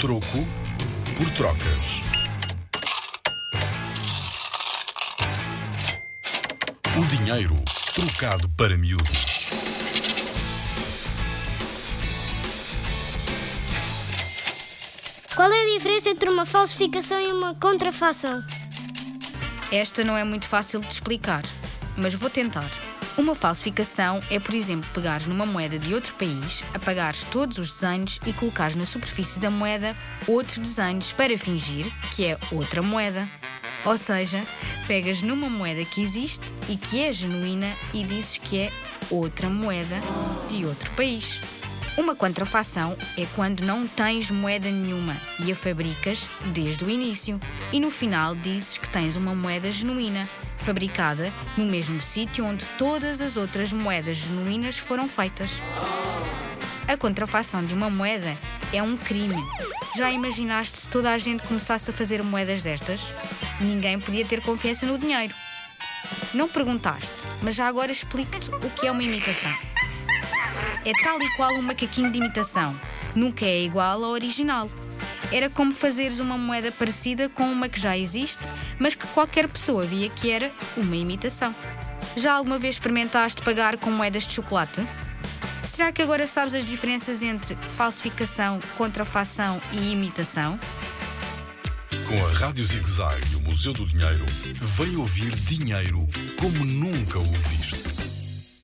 Troco por trocas. O dinheiro trocado para miúdos. Qual é a diferença entre uma falsificação e uma contrafação? Esta não é muito fácil de explicar, mas vou tentar. Uma falsificação é, por exemplo, pegares numa moeda de outro país, apagares todos os desenhos e colocares na superfície da moeda outros desenhos para fingir que é outra moeda. Ou seja, pegas numa moeda que existe e que é genuína e dizes que é outra moeda de outro país. Uma contrafação é quando não tens moeda nenhuma e a fabricas desde o início e no final dizes que tens uma moeda genuína, fabricada no mesmo sítio onde todas as outras moedas genuínas foram feitas. A contrafação de uma moeda é um crime. Já imaginaste se toda a gente começasse a fazer moedas destas? Ninguém podia ter confiança no dinheiro. Não perguntaste, mas já agora explico-te o que é uma imitação é tal e qual um macaquinho de imitação. Nunca é igual ao original. Era como fazeres uma moeda parecida com uma que já existe, mas que qualquer pessoa via que era uma imitação. Já alguma vez experimentaste pagar com moedas de chocolate? Será que agora sabes as diferenças entre falsificação, contrafação e imitação? Com a Rádio Zig Zag e o Museu do Dinheiro, vem ouvir dinheiro como nunca o viste.